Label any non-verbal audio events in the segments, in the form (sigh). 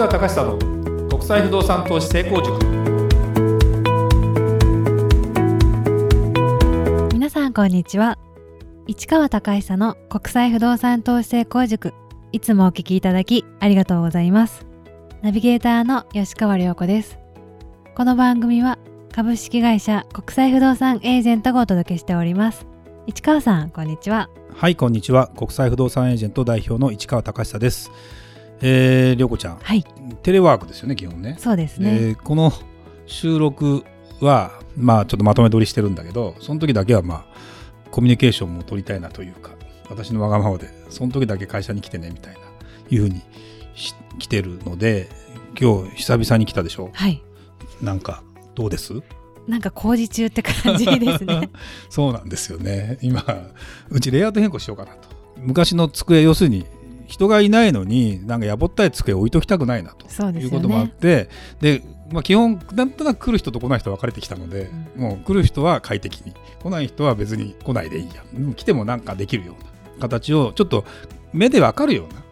川隆久の国際不動産投資成功塾。皆さんこんにちは。市川隆久の国際不動産投資成功塾。いつもお聞きいただきありがとうございます。ナビゲーターの吉川良子です。この番組は株式会社国際不動産エージェントがお届けしております。市川さんこんにちは。はいこんにちは。国際不動産エージェント代表の市川隆久ですえー、りょうこちゃん、はい。テレワークですよね基本ね。そうですね、えーこの収録はまあちょっとまとめ撮りしてるんだけどその時だけはまあコミュニケーションも取りたいなというか私のわがままでその時だけ会社に来てねみたいないうふうにし来てるので今日久々に来たでしょ？はい。なんかどうです？なんか工事中って感じですね。(laughs) そうなんですよね。今うちレイアウト変更しようかなと。昔の机要するに人がいないのになんかやぼったい机置いときたくないなと。いうこともあっねてで、まあ、基本なんとなく来る人と来ない人分かれてきたので、もう来る人は快適に。来ない人は別に来ないでいいや来てもなんかできるような形をちょっと目で分かるような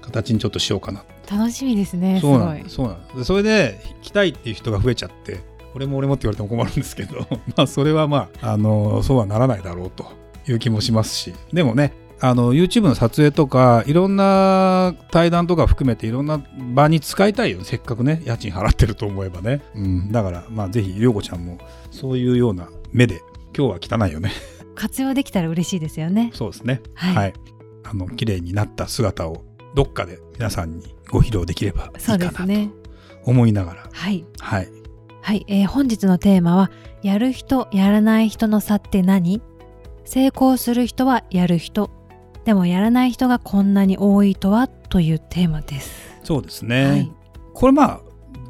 形にちょっとしようかな。楽しみですねすそうなごいんそうなんそれで来たいっていう人が増えちゃって俺も俺もって言われても困るんですけど (laughs) まあそれはまああのそうはならないだろうという気もしますし。でもねあの YouTube の撮影とかいろんな対談とか含めていろんな場に使いたいよせっかくね家賃払ってると思えばね、うん、だからまあぜひ涼子ちゃんもそういうような目で今日は汚いよね。活用できたら嬉しいですよね。そうですね。はい。あの綺麗になった姿をどっかで皆さんにご披露できればいいそうかなと思いながら、はい。はい。はい、えー本日のテーマはやる人やらない人の差って何？成功する人はやる人でもやらない人がこんなに多いとはというテーマです。そうですね、はい。これまあ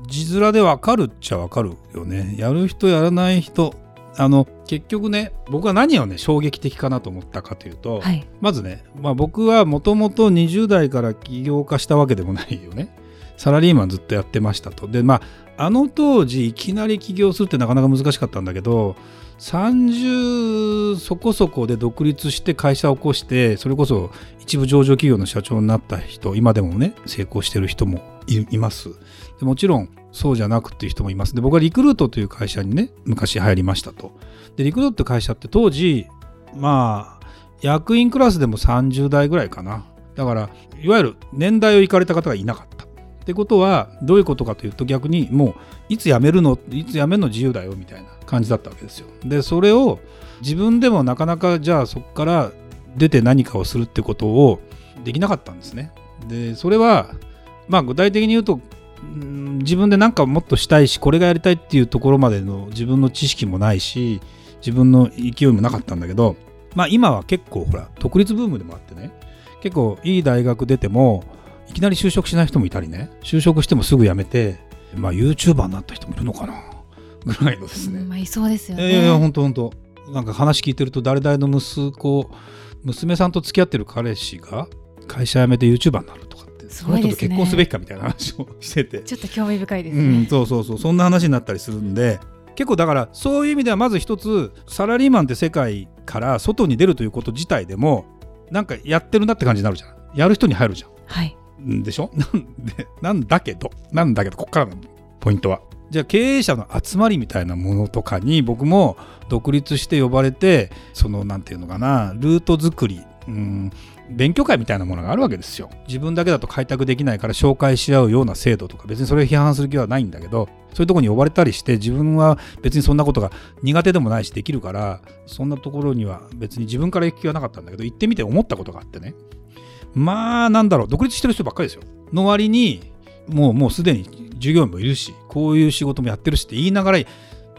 字面でわかるっちゃわかるよね。やる人やらない人。あの結局ね僕は何をね衝撃的かなと思ったかというと、はい。まずね、まあ、僕はもともと20代から起業家したわけでもないよね。サラリーマンずっとやってましたと。でまああの当時いきなり起業するってなかなか難しかったんだけど30そこそこで独立して会社を起こしてそれこそ一部上場企業の社長になった人今でもね成功してる人もいます。でもちろんそうじゃなくっていう人もいます。で僕はリクルートという会社にね昔入りましたと。でリクルートって会社って当時まあ役員クラスでも30代ぐらいかな。だからいわゆる年代を行かれた方がいなかった。ってことはどういうことかというと逆にもういつ辞めるのいつ辞めるの自由だよみたいな。感じだったわけですよ。でそれを自分でもなかなかじゃあそこから出て何かをするってことをできなかったんですね。でそれはまあ具体的に言うと自分で何かもっとしたいしこれがやりたいっていうところまでの自分の知識もないし自分の勢いもなかったんだけどまあ今は結構ほら独立ブームでもあってね結構いい大学出てもいきなり就職しない人もいたりね就職してもすぐ辞めてまあ YouTuber になった人もいるのかな。ぐらいのですね、うんまあいそうですよね。いやいや本当本当。なんか話聞いてると誰々の息子娘さんと付き合ってる彼氏が会社辞めて YouTuber になるとかってすその人と結婚すべきかみたいな話をしてて。ちょっと興味深いですうん、ね、そうそうそう。そんな話になったりするんで。結構だからそういう意味ではまず一つサラリーマンって世界から外に出るということ自体でもなんかやってるなって感じになるじゃん。やる人に入るじゃはい。んでしょ？なんでなんだけどなんだけどこっからのポイントはじゃあ経営者の集まりみたいなものとかに僕も独立して呼ばれてそのなんていうのかなルート作りうん勉強会みたいなものがあるわけですよ。自分だけだと開拓できないから紹介し合うような制度とか別にそれを批判する気はないんだけどそういうとこに呼ばれたりして自分は別にそんなことが苦手でもないしできるからそんなところには別に自分から行く気はなかったんだけど行ってみて思ったことがあってね。まあなんだろう独立してる人ばっかりですよ。の割にもうもうすでに従業員もいるしこういう仕事もやってるしって言いながら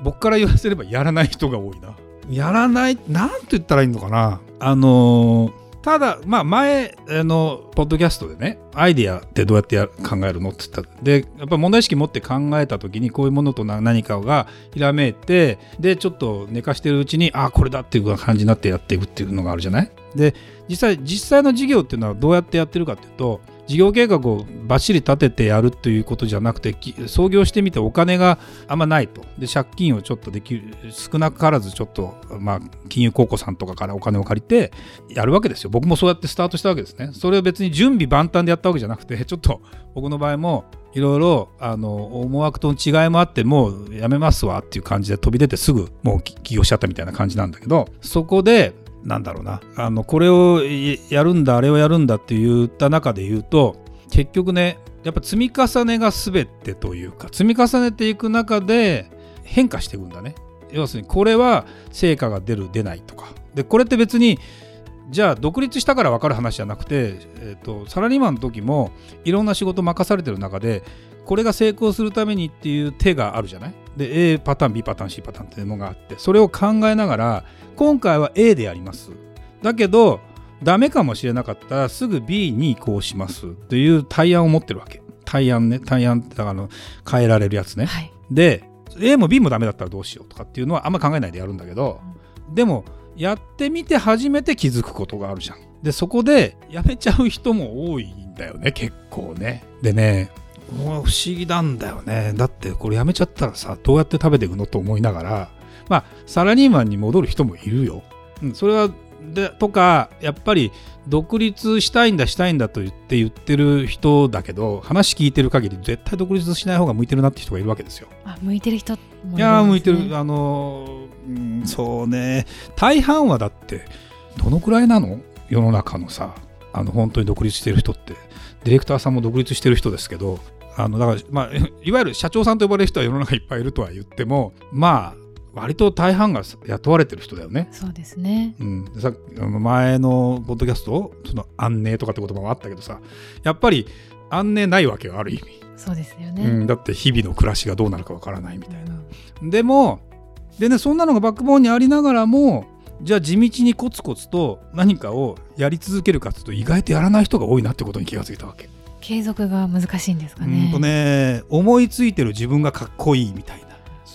僕から言わせればやらない人が多いな。やらない？なんて言ったらいいのかな？あのーただまあ前あのポッドキャストでねアイディアってどうやってや考えるのって言った。でやっぱ問題意識持って考えた時にこういうものとな何かがひらめいてでちょっと寝かしてるうちにあこれだっていう感じになってやっていくっていうのがあるじゃない？で実際実際の事業っていうのはどうやってやってるかっていうと事業計画をばっしり立ててやるということじゃなくて創業してみてお金があんまないと。で借金をちょっとできる少なからずちょっと、まあ、金融高校さんとかからお金を借りてやるわけですよ。僕もそうやってスタートしたわけですね。それは別に準備万端でやったわけじゃなくてちょっと僕の場合もいろいろあの思惑との違いもあってもうやめますわっていう感じで飛び出てすぐもう起業しちゃったみたいな感じなんだけどそこでなんだろうな。あのこれをやるんだあれをやるんだって言った中で言うと結局ねやっぱ積み重ねが全てというか積み重ねていく中で変化していくんだね。要するにこれは成果が出る出ないとか。でこれって別にじゃあ独立したから分かる話じゃなくて、えーと、サラリーマンの時もいろんな仕事任されてる中でこれが成功するためにっていう手があるじゃない？で A パターン B パターン C パターンっていうのがあってそれを考えながら今回は A でやります。だけどダメかもしれなかったらすぐ B に移行します。という対案を持ってるわけ。対案ね。対案ってだから変えられるやつね、はい、で A も B もダメだったらどうしようとかっていうのはあんま考えないでやるんだけど、うん、でもやってみて初めて気づくことがあるじゃん。でそこでやめちゃう人も多いんだよね結構ね。でね不思議なんだよね。だってこれやめちゃったらさどうやって食べていくのと思いながらまあサラリーマンに戻る人もいるよ、うん、それはでとかやっぱり独立したいんだしたいんだと言って言ってる人だけど話聞いてる限り絶対独立しない方が向いてるなって人がいるわけですよ。あ向いてる人ね、いや向いてる。あの、うん、そうね。大半はだってどのくらいなの？世の中のさあの本当に独立してる人ってディレクターさんも独立してる人ですけどあのだからまあ (laughs) いわゆる社長さんと呼ばれる人は世の中いっぱいいるとは言ってもまあ割と大半が雇われてる人だよね。そうですね。うん、さ前のポッドキャストその安寧とかって言葉もあったけどさやっぱり安寧ないわけよある意味。そうですよね、うん、だって日々の暮らしがどうなるかわからないみたいな。うん、でもでねそんなのがバックボーンにありながらもじゃあ地道にコツコツと何かをやり続けるかっていうと意外とやらない人が多いなってことに気がついたわけ。継続が難しいんですかね。うんとね思いついてる自分がかっこいいみたいな。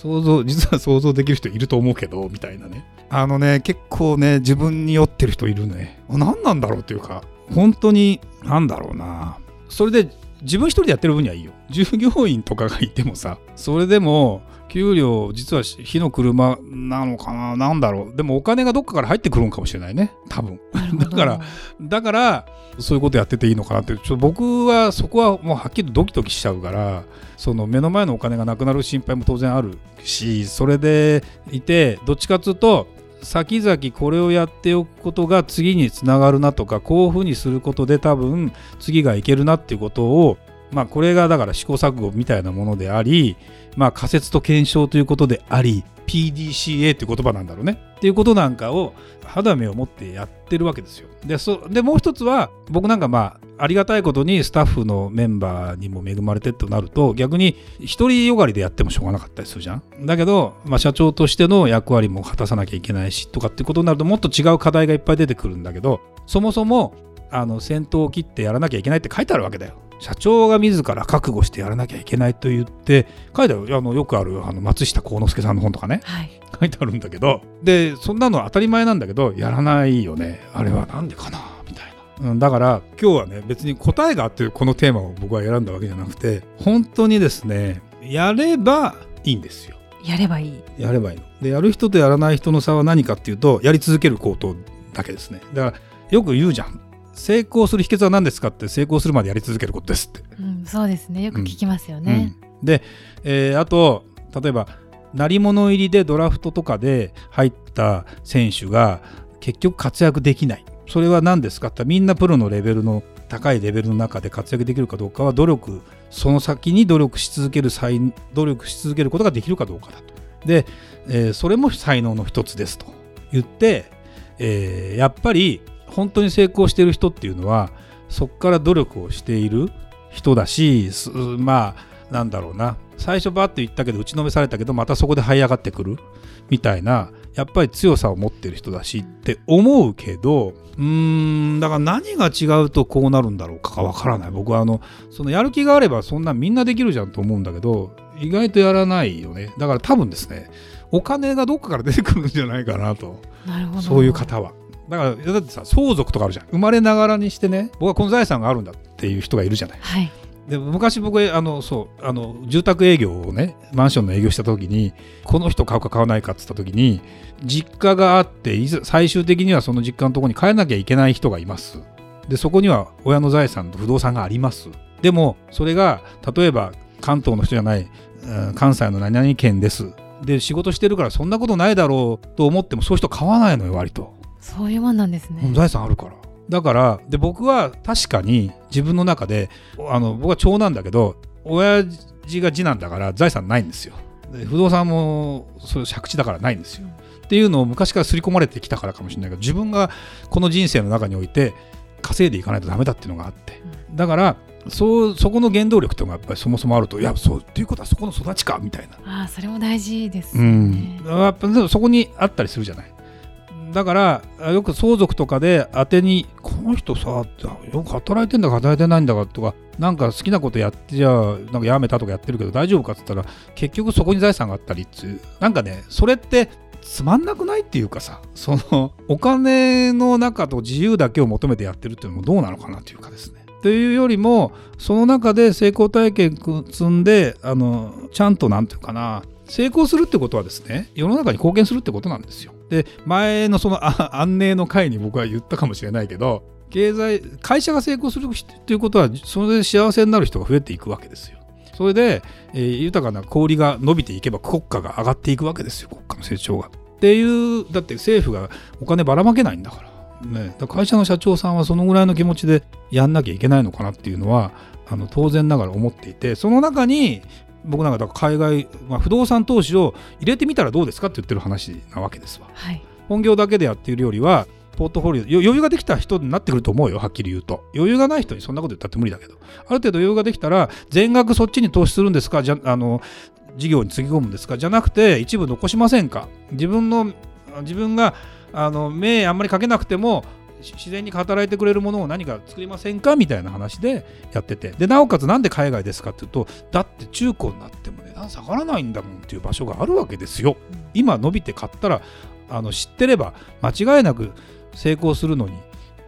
想像実は想像できる人いると思うけどみたいなねあのね結構ね自分に酔ってる人いるね何なんだろうっていうか本当に何だろうなそれで自分一人でやってる分にはいいよ。従業員とかがいてもさそれでも給料実は火の車なのかな？なんだろう？でもお金がどっかから入ってくるんかもしれないね。多分。だからだからそういうことやってていいのかなって。ちょっと僕はそこはもうはっきりドキドキしちゃうからその目の前のお金がなくなる心配も当然あるしそれでいてどっちかっていうと先々これをやっておくことが次につながるなとかこういうふうにすることで多分次がいけるなっていうことをまあこれがだから試行錯誤みたいなものでありまあ仮説と検証ということであり PDCA っていう言葉なんだろうねっていうことなんかを肌目を持ってやってるわけですよ。でそでもう一つは僕なんかまあありがたいことにスタッフのメンバーにも恵まれてとなると逆に一人よがりでやってもしょうがなかったりするじゃん。だけど、まあ、社長としての役割も果たさなきゃいけないしとかってことになるともっと違う課題がいっぱい出てくるんだけどそもそもあの先頭を切ってやらなきゃいけないって書いてあるわけだよ。社長が自ら覚悟してやらなきゃいけないと言って書いてある。あのよくあるあの松下幸之助さんの本とかね、はい、書いてあるんだけど。でそんなの当たり前なんだけどやらないよね。あれはなんでかな、うん、だから今日はね別に答えがあってこのテーマを僕は選んだわけじゃなくて本当にですねやればいいんですよ。やればいい。やればいいの。でやる人とやらない人の差は何かっていうとやり続けることだけですね。だからよく言うじゃん。成功する秘訣は何ですかって成功するまでやり続けることですって、うん、そうですね。よく聞きますよね、うんうん、で、えー、あと例えば鳴り物入りでドラフトとかで入った選手が結局活躍できないそれは何ですかってみんなプロのレベルの高いレベルの中で活躍できるかどうかは努力その先に努力し続ける才努力し続けることができるかどうかだと。で、えー、それも才能の一つですと言って、えー、やっぱり本当に成功してる人っていうのはそこから努力をしている人だしまあなんだろうな。最初バッと言ったけど打ちのめされたけどまたそこで這い上がってくるみたいなやっぱり強さを持ってる人だしって思うけどうーんだから何が違うとこうなるんだろうかわからない。僕はあのそのやる気があればそんなみんなできるじゃんと思うんだけど意外とやらないよね。だから多分ですねお金がどっかから出てくるんじゃないかなと。そういう方は。だからだってさ相続とかあるじゃん。生まれながらにしてね僕はこの財産があるんだっっていう人がいるじゃない。はい。で昔僕あのそうあの住宅営業をねマンションの営業した時にこの人買うか買わないかって言った時に実家があって最終的にはその実家のところに帰らなきゃいけない人がいますでそこには親の財産と不動産がありますでもそれが例えば関東の人じゃない、うん関西の何々県ですで仕事してるからそんなことないだろうと思ってもそういう人買わないのよ割と。そういうもんなんですね。財産あるからだからで僕は確かに自分の中であの僕は長男だけど親父が次男だから財産ないんですよ。で不動産もそれ借地だからないんですよ。っていうのを昔から刷り込まれてきたからかもしれないけど自分がこの人生の中において稼いでいかないとダメだっていうのがあって。だからそうそこの原動力っていうのがやっぱりそもそもあるといやそうっていうことはそこの育ちかみたいな。ああ、それも大事ですうね。ん、やっぱそこにあったりするじゃないだからよく相続とかで当てにこの人さよく働いてんだか働いてないんだかとかなんか好きなことやってじゃあなんかやめたとかやってるけど大丈夫かっつったら結局そこに財産があったりっつうなんかねそれってつまんなくないっていうかさそのお金の中と自由だけを求めてやってるっていうのもどうなのかなというかですねというよりもその中で成功体験積んであのちゃんとなんていうかな成功するってことはですね世の中に貢献するってことなんですよ。で前のその安寧の会に僕は言ったかもしれないけど経済会社が成功するっていうことはそれで幸せになる人が増えていくわけですよ。それで、えー豊かな小売が伸びていけば国家が上がっていくわけですよ国家の成長が。っていうだって政府がお金ばらまけないんだから。ね、だから会社の社長さんはそのぐらいの気持ちでやんなきゃいけないのかなっていうのはあの当然ながら思っていてその中に僕なんかだから海外、まあ、不動産投資を入れてみたらどうですかって言ってる話なわけですわ。はい。本業だけでやっているよりはポートフォリオよ余裕ができた人になってくると思うよはっきり言うと。余裕がない人にそんなこと言ったって無理だけど。ある程度余裕ができたら全額そっちに投資するんですか？じゃあの事業につぎ込むんですか？じゃなくて一部残しませんか？自分の自分があの目あんまりかけなくてもし自然に働いてくれるものを何か作りませんかみたいな話でやってて。でなおかつなんで海外ですかっていうとだって中古になっても値段下がらないんだもんっていう場所があるわけですよ。今伸びて買ったらあの知ってれば間違いなく成功するのに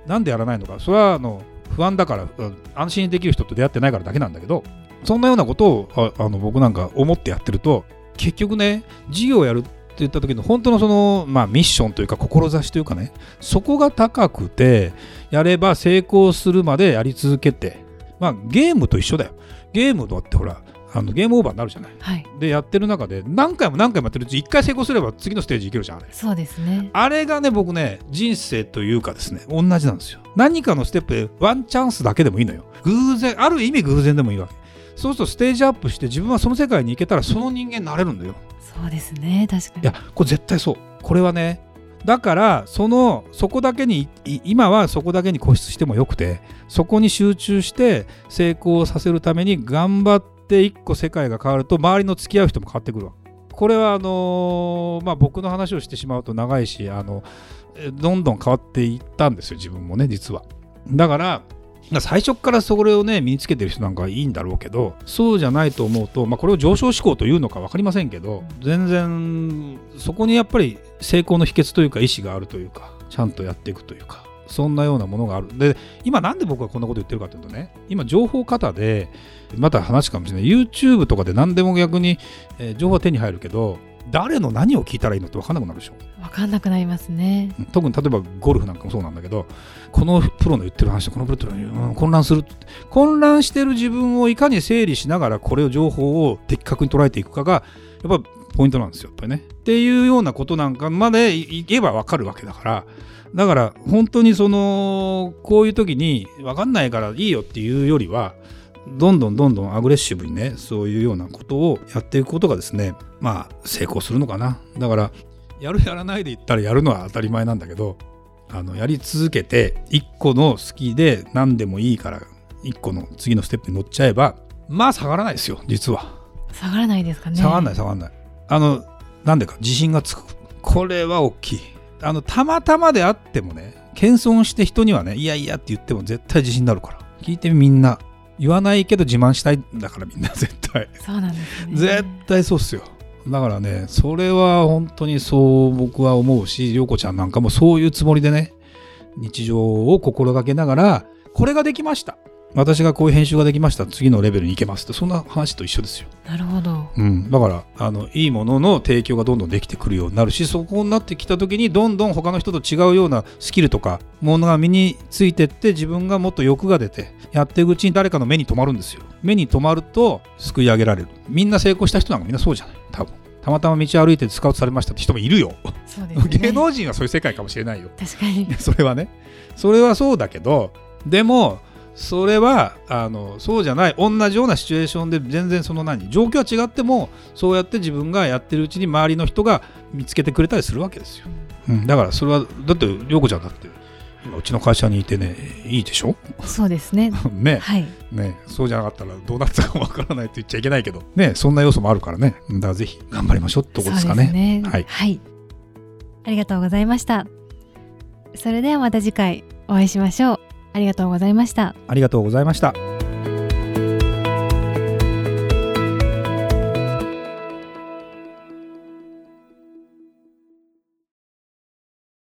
なんでやらないのか。それはあの不安だからうん安心できる人と出会ってないからだけなんだけどそんなようなことをああの僕なんか思ってやってると結局ね事業をやるって言った時の本当のその、まあ、ミッションというか志というかねそこが高くてやれば成功するまでやり続けてまあゲームと一緒だよ。ゲームだってほらあのゲームオーバーになるじゃない。はい。でやってる中で何回も何回もやってるうち1回成功すれば次のステージいけるじゃんあれ。そうですね。あれがね僕ね人生というかですね同じなんですよ。何かのステップでワンチャンスだけでもいいのよ。偶然ある意味偶然でもいいわけ。そうするとステージアップして自分はその世界に行けたらその人間になれるんだよそうですね。確かに。いやこれ絶対そうこれはねだからそのそこだけに今はそこだけに固執してもよくてそこに集中して成功させるために頑張って一個世界が変わると周りの付き合う人も変わってくるわこれはあのーまあ僕の話をしてしまうと長いしあのどんどん変わっていったんですよ自分もね実はだから最初からそれをね身につけてる人なんかいいんだろうけどそうじゃないと思うと、まあ、これを上昇志向というのか分かりませんけど全然そこにやっぱり成功の秘訣というか意志があるというかちゃんとやっていくというかそんなようなものがある。で今なんで僕がこんなこと言ってるかというとね今情報過多でまた話かもしれない。YouTube とかで何でも逆に、え情報は手に入るけど誰の何を聞いたらいいのって分かんなくなるでしょ。わかんなくなりますね。特に例えばゴルフなんかもそうなんだけどこのプロの言ってる話とこのプロの言ってる、うん混乱する混乱してる自分をいかに整理しながらこれを情報を的確に捉えていくかがやっぱポイントなんですよやっぱりね。っていうようなことなんかまでいけばわかるわけだからだから本当にそのこういう時に分かんないからいいよっていうよりはどんどんどんどんアグレッシブにねそういうようなことをやっていくことがですねまあ成功するのかなだからやるやらないで言ったらやるのは当たり前なんだけどあのやり続けて一個の好きで何でもいいから一個の次のステップに乗っちゃえばまあ下がらないですよ実は。下がらないですかね。下がらない下がらない。あのなんでか自信がつく。これは大きい。あのたまたまであってもね謙遜して人にはねいやいやって言っても絶対自信になるから。聞いてみみんな。言わないけど自慢したいんだからみんな絶対。そうなんですね。絶対そうっすよだからねそれは本当にそう僕は思うし涼子ちゃんなんかもそういうつもりでね日常を心がけながらこれができました。私がこういう編集ができました次のレベルに行けますってそんな話と一緒ですよ、なるほど。うん、だからあのいいものの提供がどんどんできてくるようになるしそこになってきた時にどんどん他の人と違うようなスキルとかものが身についてって自分がもっと欲が出てやっていくうちに誰かの目に留まるんですよ。目に留まるとすくい上げられる。みんな成功した人なんかみんなそうじゃない。多分。たまたま道歩いてスカウトされましたって人もいるよ。そうですね。(laughs) 芸能人はそういう世界かもしれないよ。確かに。(laughs) それはね。それはそうだけどでもそれはあのそうじゃない。同じようなシチュエーションで全然その何状況は違ってもそうやって自分がやってるうちに周りの人が見つけてくれたりするわけですよ、うん、だからそれはだって涼子ちゃんだって今うちの会社にいてねいいでしょ？そうですね。(laughs) ね。はい。ね。そうじゃなかったらどうなってたかわからないって言っちゃいけないけど。ね。そんな要素もあるからね。だからぜひ頑張りましょうってとこですかね。ね。はい。はい。ありがとうございました。それではまた次回お会いしましょうありがとうございました。ありがとうございました。